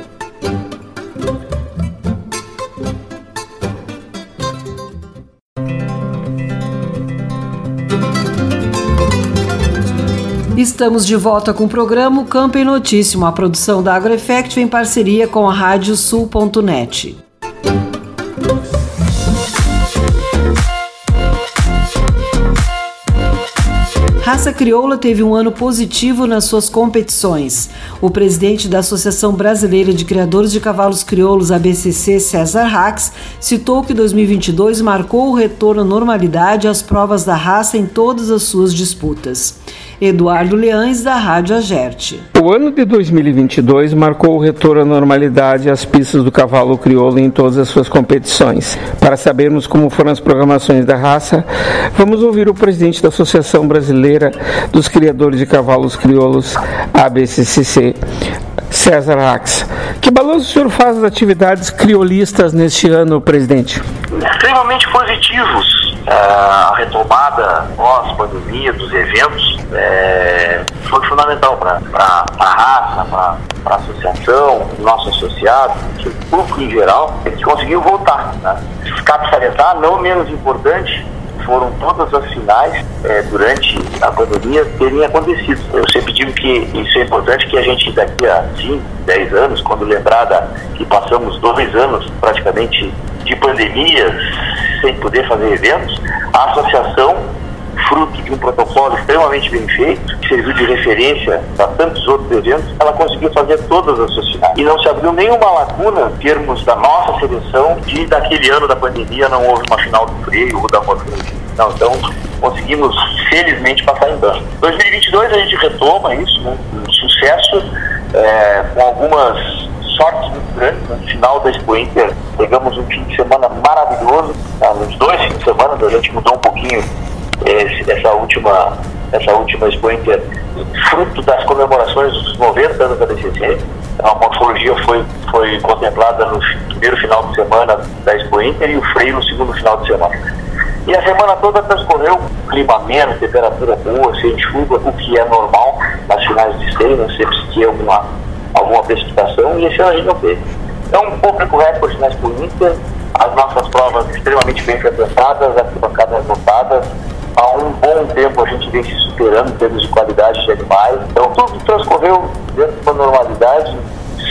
Estamos de volta com o programa Campo em Notícia, uma produção da AgroEffect em parceria com a Radiosul.net. Raça Crioula teve um ano positivo nas suas competições. O presidente da Associação Brasileira de Criadores de Cavalos Crioulos, ABCC, César Rax, citou que 2022 marcou o retorno à normalidade às provas da raça em todas as suas disputas. Eduardo Leães, da Rádio Agerte. O ano de 2022 marcou o retorno à normalidade às pistas do cavalo crioulo em todas as suas competições. Para sabermos como foram as programações da raça, vamos ouvir o presidente da Associação Brasileira dos Criadores de Cavalos Crioulos, ABCCC, César Rax. Que balanço o senhor faz das atividades criolistas neste ano, presidente? Extremamente positivos. a retomada pós-pandemia dos eventos é, foi fundamental para a raça, para a associação, nosso associado, o público em geral, que conseguiu voltar. Né? Cabe salientar, não menos importante, foram todas as finais é, durante a pandemia terem acontecido. Eu sempre digo que isso é importante que a gente daqui a 5, 10 anos, quando lembrar da, que passamos dois anos praticamente de pandemia sem poder fazer eventos, a associação fruto de um protocolo extremamente bem feito, que serviu de referência para tantos outros eventos, ela conseguiu fazer todas as suas finais. E não se abriu nenhuma lacuna em termos da nossa seleção de daquele ano da pandemia não houve uma final do freio ou da morfologia. Não, então conseguimos felizmente passar em branco. 2022 a gente retoma isso, né, um sucesso é, com algumas sortes muito grandes. No final da Expo Inter, pegamos um fim de semana maravilhoso, tá? nos dois fins de semana, a gente mudou um pouquinho esse, essa última essa última Expo Inter, fruto das comemorações dos 90 anos da BCC. A morfologia foi, foi contemplada no primeiro final de semana da Expo Inter e o freio no segundo final de semana. E a semana toda transcorreu clima ameno, temperatura boa, sem chuva, o que é normal nas finais de esteio, né? sempre se tinha alguma, alguma precipitação, e esse ano a gente não teve. Então, um público recorde na Expo Inter, as nossas provas extremamente bem frequentadas, arquibancadas lotadas, há um bom tempo a gente vem se superando em termos de qualidade de animais. Então tudo transcorreu dentro de uma normalidade,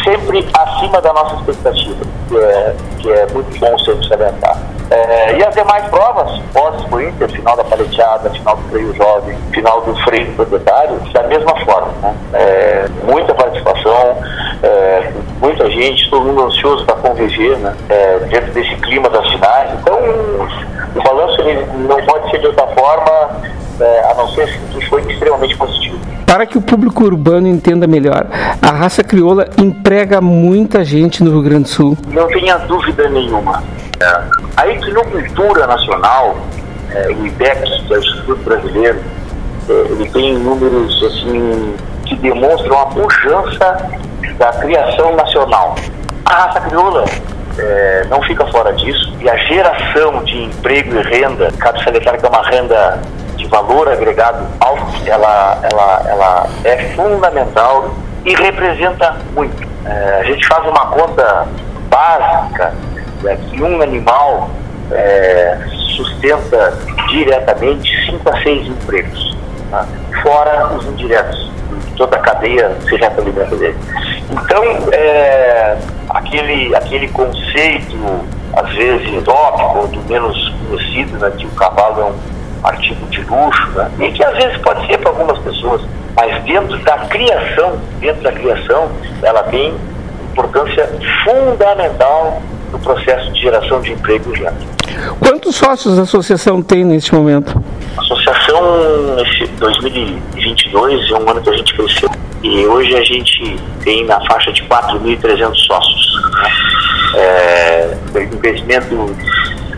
sempre acima da nossa expectativa, que é, que é muito bom sempre salientar. É, e as demais provas, pós-Inter, final da paleteada, final do freio jovem, final do freio proprietário, da mesma forma. Né? É, muita participação, é, muita gente, todo mundo ansioso para conviver né? É, dentro desse clima das finais. Então, o balanço não pode ser de outra forma, é, a não ser que foi extremamente positivo. Para que o público urbano entenda melhor, a raça crioula emprega muita gente no Rio Grande do Sul. Não tenha dúvida nenhuma. A equinocultura nacional, é, o IBEC, que é o Instituto Brasileiro, é, ele tem números assim que demonstram a pujança da criação nacional. A raça crioula é, não fica fora disso e a geração de emprego e renda, cabe salientar que é uma renda de valor agregado alto, ela, ela, ela é fundamental e representa muito. É, a gente faz uma conta básica né, que um animal é, sustenta diretamente 5 a 6 empregos, tá? fora os indiretos, toda a cadeia se retroalimenta dele. Então, é, aquele, aquele conceito, às vezes, utópico, do menos conhecido, né, que o cavalo é um artigo de luxo, né, e que às vezes pode ser para algumas pessoas, mas dentro da criação, dentro da criação, ela tem importância fundamental no processo de geração de emprego renda. Quantos sócios a associação tem neste momento? A associação, esse 2022, é um ano que a gente cresceu. E hoje a gente tem na faixa de 4.300 sócios. Né? É um crescimento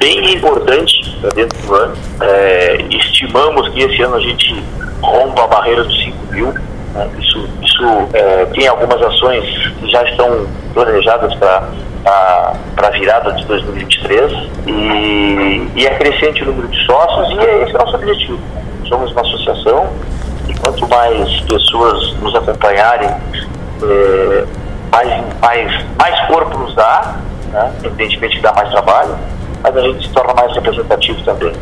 bem importante dentro do ano. É, estimamos que esse ano a gente rompa a barreira dos 5 mil. Né? Isso, isso é, tem algumas ações que já estão planejadas para para a virada de 2023 e, e é crescente o número de sócios e é esse é o nosso objetivo. Somos uma associação e quanto mais pessoas nos acompanharem, é, mais, mais, mais corpo nos dá, né? evidentemente dá mais trabalho, mas a gente se torna mais representativo também.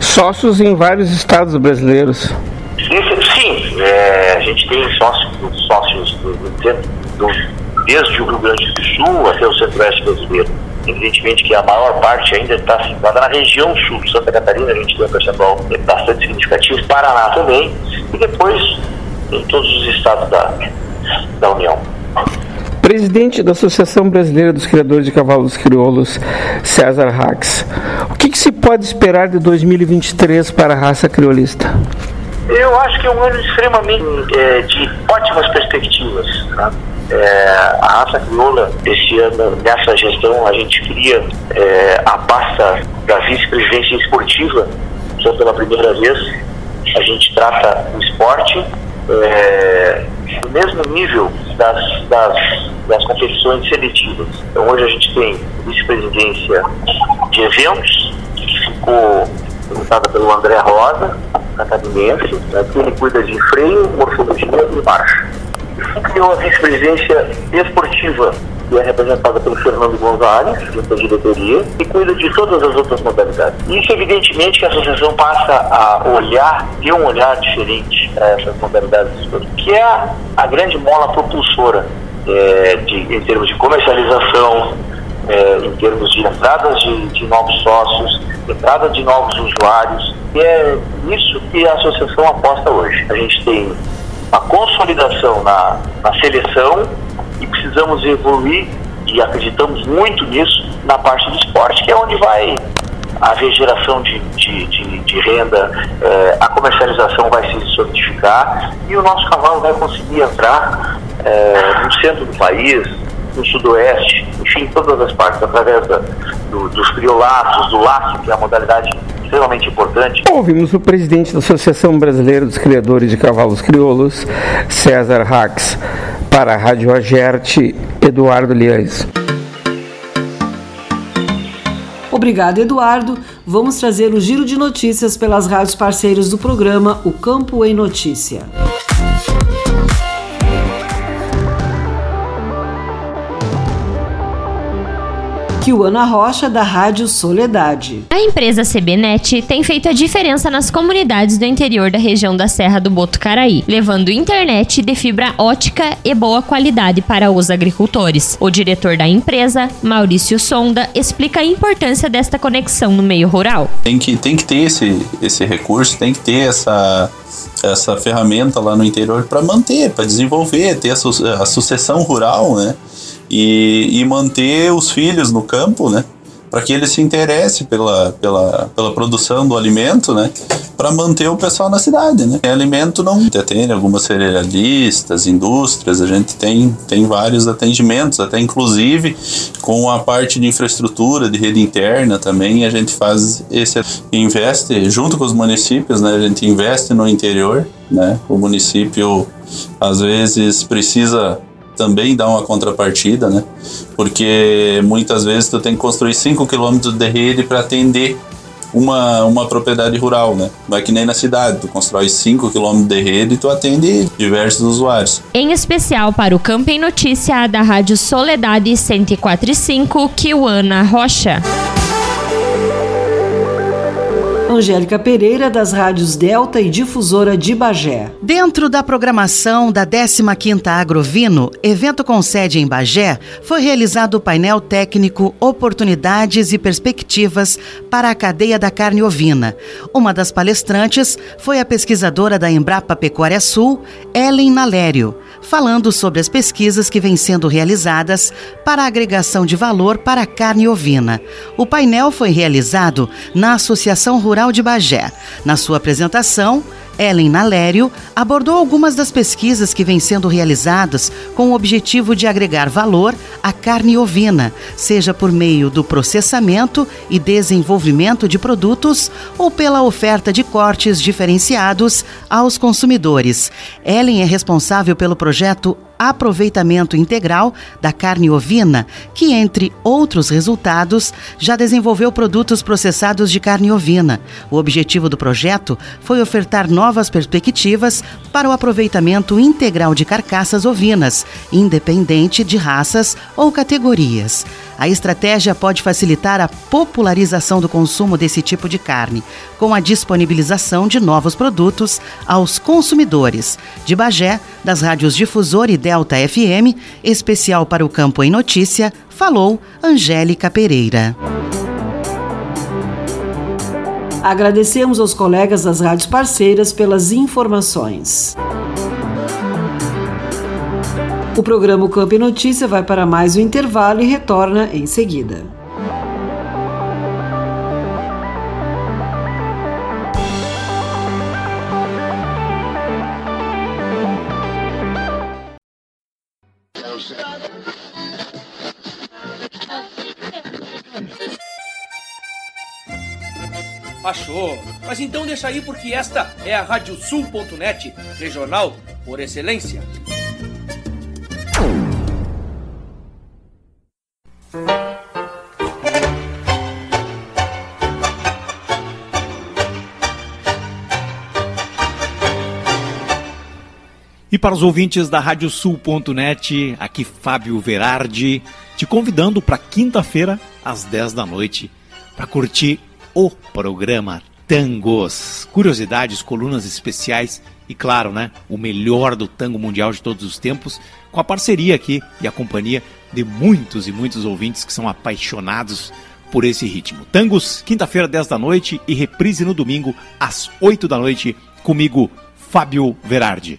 Sócios em vários estados brasileiros. Isso, sim, é, a gente tem sócios, sócios do, do, desde o Rio Grande do Sul até o centro-oeste brasileiro. Evidentemente que a maior parte ainda está situada na região sul, Santa Catarina, a gente tem um percentual bastante significativo, Paraná também, e depois em todos os estados da, da União. Presidente da Associação Brasileira dos Criadores de Cavalos Crioulos, César Rax. O que, que se pode esperar de 2023 para a raça criolista? Eu acho que é um ano extremamente é, de ótimas perspectivas. Né? É, a raça crioula, esse ano, nessa gestão, a gente cria é, a pasta da vice-presidência esportiva, que é pela primeira vez a gente trata o esporte é, no mesmo nível das, das, das competições seletivas. Então hoje a gente tem vice-presidência de eventos, que ficou representada pelo André Rosa, catarinense, né, que ele cuida de freio, morfologia e marcha. E criou a vice-presidência esportiva, que é representada pelo Fernando Gonzalez, da diretoria, e cuida de todas as outras modalidades. Isso, evidentemente, que a associação passa a olhar, ter um olhar diferente para essas modalidades que é a, a grande mola propulsora é, de, em termos de comercialização, é, em termos de entradas de, de novos sócios, entrada de novos usuários. E é nisso que a associação aposta hoje. A gente tem uma consolidação na, na seleção e precisamos evoluir e acreditamos muito nisso na parte do esporte, que é onde vai haver geração de, de, de, de renda, eh, a comercialização vai se solidificar e o nosso cavalo vai conseguir entrar eh, no centro do país, no sudoeste, enfim, todas as partes, através da, do, dos criolaços, do laço, que é a modalidade extremamente importante. Ouvimos o presidente da Associação Brasileira dos Criadores de Cavalos Crioulos, César Rax, para a Rádio Agerte, Eduardo Liães. Obrigado, Eduardo. Vamos trazer o giro de notícias pelas rádios parceiros do programa O Campo em Notícia. Kiwana Rocha, da Rádio Soledade. A empresa CBNet tem feito a diferença nas comunidades do interior da região da Serra do Botucaraí, levando internet de fibra ótica e boa qualidade para os agricultores. O diretor da empresa, Maurício Sonda, explica a importância desta conexão no meio rural. Tem que, tem que ter esse, esse recurso, tem que ter essa, essa ferramenta lá no interior para manter, para desenvolver, ter a, su a sucessão rural, né? E, e manter os filhos no campo, né? Para que eles se interessem pela, pela, pela produção do alimento, né? Para manter o pessoal na cidade, né? Tem alimento não tem algumas cerealistas, indústrias, a gente tem, tem vários atendimentos, até inclusive com a parte de infraestrutura, de rede interna também, a gente faz esse investe junto com os municípios, né? A gente investe no interior, né? O município às vezes precisa também dá uma contrapartida, né? Porque muitas vezes tu tem que construir 5 km de rede para atender uma, uma propriedade rural, né? Vai que nem na cidade, tu constrói 5 km de rede e tu atende diversos usuários. Em especial para o Campo em Notícia da Rádio Soledade 104.5, Kiwana Rocha. Angélica Pereira, das rádios Delta e Difusora de Bagé. Dentro da programação da 15ª Agrovino, evento com sede em Bagé, foi realizado o painel técnico Oportunidades e Perspectivas para a cadeia da carne ovina. Uma das palestrantes foi a pesquisadora da Embrapa Pecuária Sul, Ellen Nalério, falando sobre as pesquisas que vêm sendo realizadas para a agregação de valor para a carne ovina. O painel foi realizado na Associação Rural de Bagé. Na sua apresentação, Ellen Nalério abordou algumas das pesquisas que vêm sendo realizadas com o objetivo de agregar valor à carne ovina, seja por meio do processamento e desenvolvimento de produtos ou pela oferta de cortes diferenciados aos consumidores. Ellen é responsável pelo projeto aproveitamento integral da carne ovina, que, entre outros resultados, já desenvolveu produtos processados de carne ovina. O objetivo do projeto foi ofertar novas perspectivas para o aproveitamento integral de carcaças ovinas, independente de raças ou categorias. A estratégia pode facilitar a popularização do consumo desse tipo de carne, com a disponibilização de novos produtos aos consumidores. De Bagé, das rádios Difusor e Delta FM, especial para o Campo em Notícia, falou Angélica Pereira. Agradecemos aos colegas das rádios parceiras pelas informações. O programa Campo e Notícia vai para mais um intervalo e retorna em seguida. Achou? Mas então deixa aí porque esta é a Radiosul.net, regional por excelência. E para os ouvintes da Radiosul.net, aqui Fábio Verardi, te convidando para quinta-feira, às 10 da noite, para curtir o programa Tangos. Curiosidades, colunas especiais e, claro, né, o melhor do tango mundial de todos os tempos, com a parceria aqui e a companhia de muitos e muitos ouvintes que são apaixonados por esse ritmo. Tangos, quinta-feira, 10 da noite e reprise no domingo, às 8 da noite, comigo, Fábio Verardi.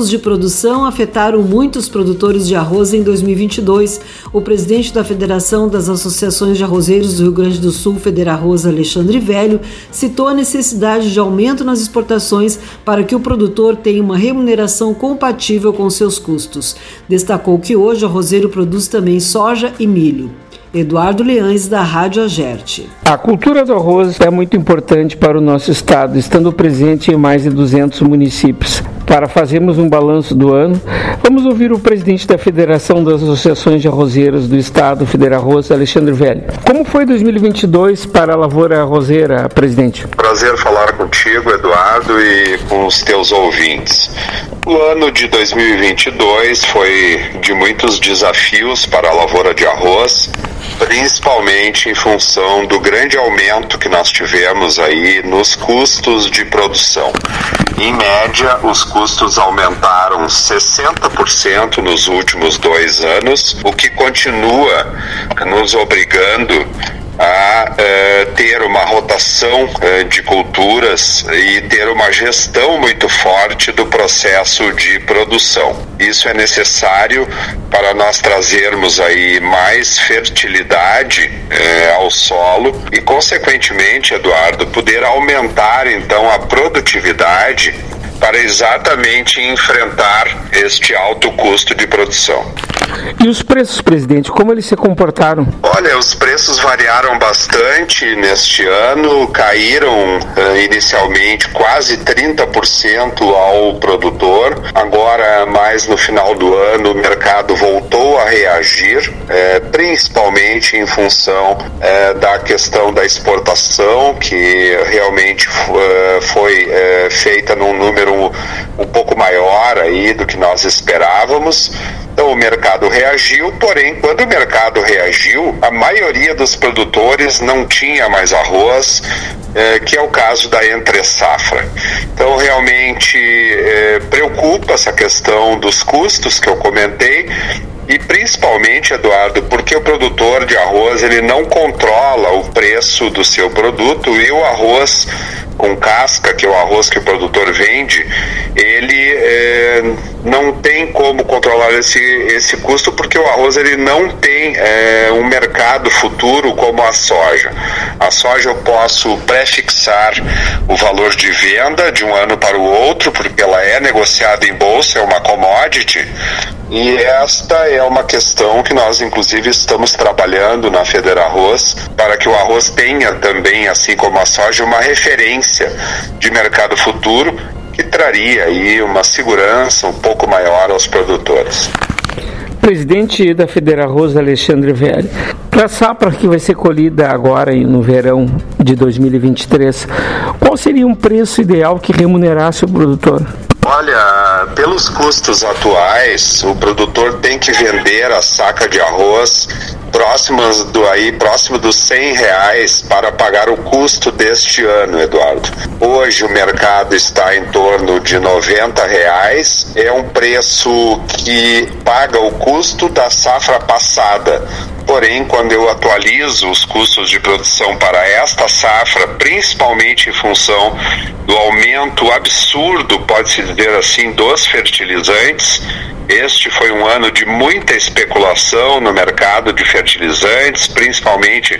Custos de produção afetaram muitos produtores de arroz em 2022. O presidente da Federação das Associações de Arrozeiros do Rio Grande do Sul, Federarroz Alexandre Velho, citou a necessidade de aumento nas exportações para que o produtor tenha uma remuneração compatível com seus custos. Destacou que hoje o arrozeiro produz também soja e milho. Eduardo Leães, da Rádio Agerte. A cultura do arroz é muito importante para o nosso estado, estando presente em mais de 200 municípios. Para fazermos um balanço do ano, vamos ouvir o presidente da Federação das Associações de Arrozeiros do Estado, Federarroz, Alexandre Velho. Como foi 2022 para a lavoura arrozeira, presidente? Prazer falar contigo, Eduardo, e com os teus ouvintes. O ano de 2022 foi de muitos desafios para a lavoura de arroz, principalmente em função do grande aumento que nós tivemos aí nos custos de produção. Em média, os custos aumentaram 60% nos últimos dois anos, o que continua nos obrigando a uh, ter uma rotação uh, de culturas e ter uma gestão muito forte do processo de produção. Isso é necessário para nós trazermos aí mais fertilidade uh, ao solo e, consequentemente, Eduardo, poder aumentar então a produtividade para exatamente enfrentar este alto custo de produção. E os preços, presidente, como eles se comportaram? Olha, os preços variaram bastante neste ano, caíram uh, inicialmente quase 30% ao produtor. Agora, mais no final do ano, o mercado voltou a reagir, eh, principalmente em função eh, da questão da exportação, que realmente foi feita num número um, um pouco maior aí do que nós esperávamos. Então o mercado reagiu, porém, quando o mercado reagiu, a maioria dos produtores não tinha mais arroz, eh, que é o caso da entre safra. Então realmente eh, preocupa essa questão dos custos que eu comentei e principalmente, Eduardo, porque o produtor de arroz ele não controla o preço do seu produto e o arroz com casca, que é o arroz que o produtor vende, ele é, não tem como controlar esse, esse custo porque o arroz ele não tem é, um mercado futuro como a soja. A soja eu posso prefixar o valor de venda de um ano para o outro porque ela é negociada em bolsa, é uma commodity. E esta é uma questão que nós, inclusive, estamos trabalhando na Federarroz para que o arroz tenha também, assim como a soja, uma referência de mercado futuro que traria aí uma segurança um pouco maior aos produtores. Presidente da Federarroz, Alexandre Velho, para a safra que vai ser colhida agora no verão de 2023, qual seria um preço ideal que remunerasse o produtor? Olha, pelos custos atuais, o produtor tem que vender a saca de arroz próximas do aí próximo dos 100 reais para pagar o custo deste ano, Eduardo. Hoje o mercado está em torno de 90 reais. É um preço que paga o custo da safra passada. Porém, quando eu atualizo os custos de produção para esta safra, principalmente em função do aumento absurdo, pode-se dizer assim, dos fertilizantes, Este foi um ano de muita especulação no mercado de fertilizantes, principalmente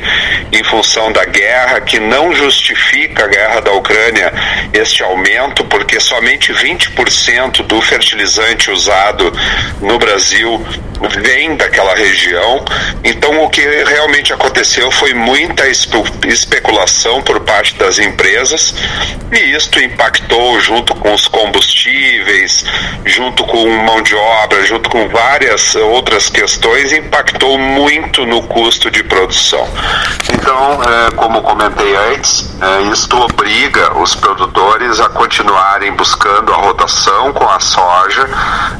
em função da guerra, que não justifica a guerra da Ucrânia este aumento, porque somente 20% do fertilizante usado no Brasil vem daquela região. Então, o que realmente aconteceu foi muita especulação por parte das empresas e isto impactou junto com os combustíveis, junto com mão de obra, junto com várias outras questões, impactou muito no custo de produção. Então, é, como comentei antes, é, isto obriga os produtores a continuarem buscando a rotação com a soja.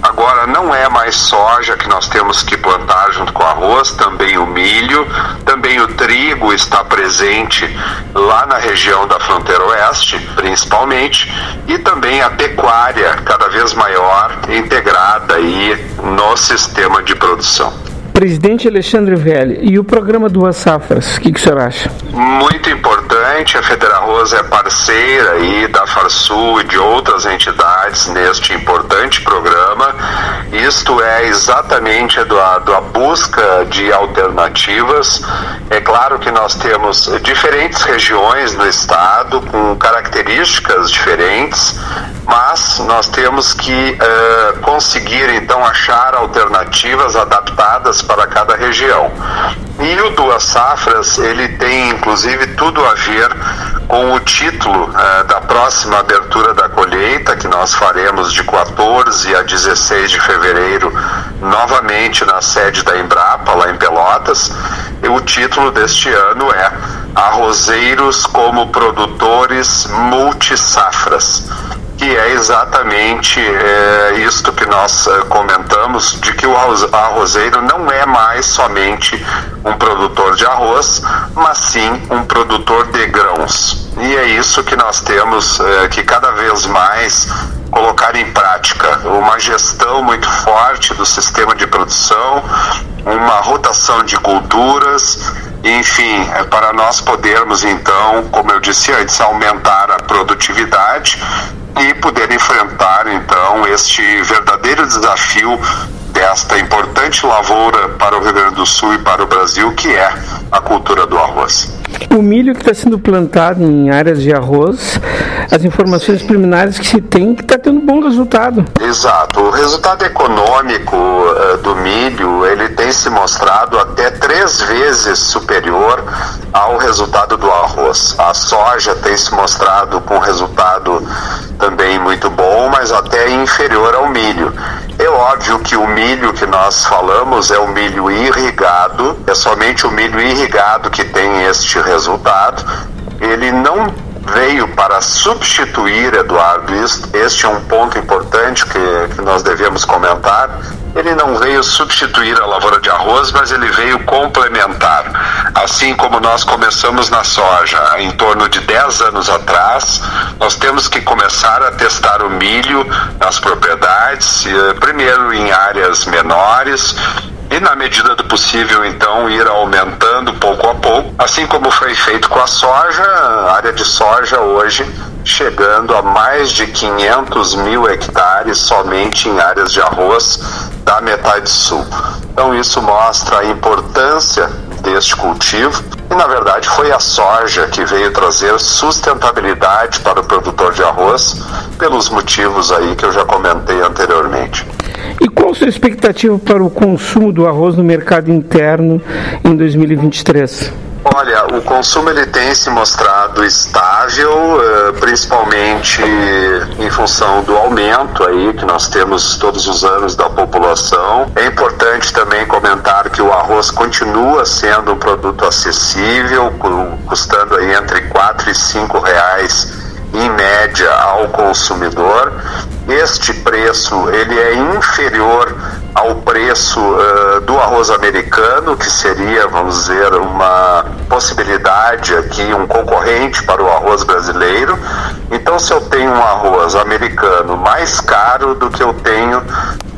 Agora, não é mais soja que nós temos que plantar junto com o arroz, também o milho, também o trigo está presente lá na região da fronteira oeste, principalmente, e também a pecuária cada vez maior integrada aí no sistema de produção. Presidente Alexandre Velli, e o programa Duas Safras, o que, que o senhor acha? Muito importante, a Federarroz é parceira aí da Farsul e de outras entidades neste importante programa. Isto é exatamente Eduardo, a busca de alternativas. É claro que nós temos diferentes regiões no estado com características diferentes, mas nós temos que uh, conseguir então achar alternativas adaptadas para cada região. E o Duas Safras, ele tem inclusive tudo a ver com o título uh, da próxima abertura da colheita, que nós faremos de 14 a 16 de fevereiro, novamente na sede da Embrapa, lá em Pelotas. E o título deste ano é Arrozeiros como Produtores Multisafras que é exatamente é, isto que nós é, comentamos, de que o arrozeiro não é mais somente um produtor de arroz, mas sim um produtor de grãos. E é isso que nós temos é, que cada vez mais colocar em prática uma gestão muito forte do sistema de produção, uma rotação de culturas, enfim, é para nós podermos então, como eu disse antes, aumentar a produtividade e poder enfrentar então este verdadeiro desafio desta importante lavoura para o Rio Grande do Sul e para o Brasil, que é a cultura do arroz. O milho que está sendo plantado em áreas de arroz, as informações preliminares que se tem que está tendo bom resultado. Exato. O resultado econômico uh, do milho ele tem se mostrado até três vezes superior ao resultado do arroz. A soja tem se mostrado com resultado também muito bom, mas até inferior ao milho. Óbvio que o milho que nós falamos é o milho irrigado, é somente o milho irrigado que tem este resultado. Ele não veio para substituir, Eduardo, este é um ponto importante que, que nós devemos comentar. Ele não veio substituir a lavoura de arroz, mas ele veio complementar. Assim como nós começamos na soja em torno de 10 anos atrás, nós temos que começar a testar o milho nas propriedades, eh, primeiro em áreas menores, e, na medida do possível, então, ir aumentando pouco a pouco, assim como foi feito com a soja, a área de soja hoje chegando a mais de 500 mil hectares somente em áreas de arroz da metade sul. Então, isso mostra a importância deste cultivo e, na verdade, foi a soja que veio trazer sustentabilidade para o produtor de arroz, pelos motivos aí que eu já comentei anteriormente. E qual a sua expectativa para o consumo do arroz no mercado interno em 2023? Olha, o consumo ele tem se mostrado estável, eh, principalmente em função do aumento aí que nós temos todos os anos da população. É importante também comentar que o arroz continua sendo um produto acessível, custando aí entre quatro e cinco reais em média ao consumidor. Este preço ele é inferior ao preço uh, do arroz americano, que seria, vamos dizer, uma possibilidade aqui, um concorrente para o arroz brasileiro. Então, se eu tenho um arroz americano mais caro do que eu tenho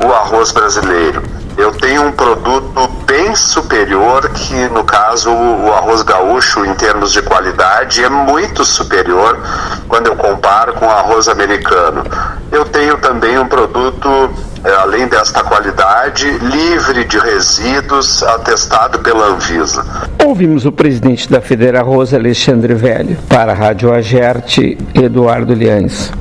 o arroz brasileiro, eu tenho um produto bem superior que no caso o arroz gaúcho em termos de qualidade é muito superior quando eu comparo com o arroz americano. Eu tenho também um produto além desta qualidade, livre de resíduos, atestado pela Anvisa. Ouvimos o presidente da Federa Rosa, Alexandre Velho. Para a Rádio Agerte, Eduardo Liães.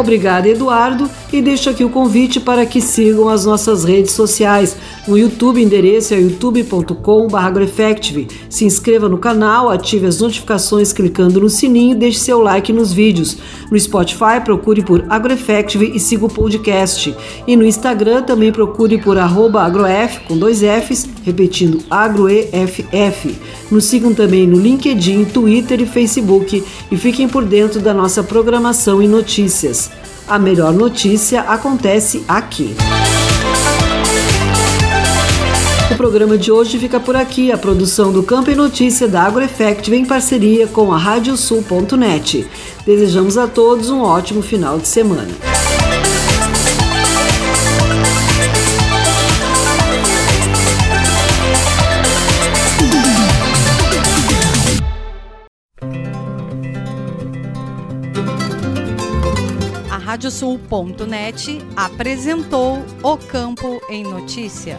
Obrigada, Eduardo, e deixo aqui o convite para que sigam as nossas redes sociais. No YouTube, endereço é youtube.com.br Se inscreva no canal, ative as notificações clicando no sininho e deixe seu like nos vídeos. No Spotify, procure por AgroEffective e siga o podcast. E no Instagram, também procure por agroef, com dois Fs, repetindo agroeff. Nos sigam também no LinkedIn, Twitter e Facebook e fiquem por dentro da nossa programação e notícias. A melhor notícia acontece aqui. O programa de hoje fica por aqui. A produção do Campo e Notícia da AgroEffect vem em parceria com a Radiosul.net. Desejamos a todos um ótimo final de semana. Radiosul.net apresentou O Campo em Notícia.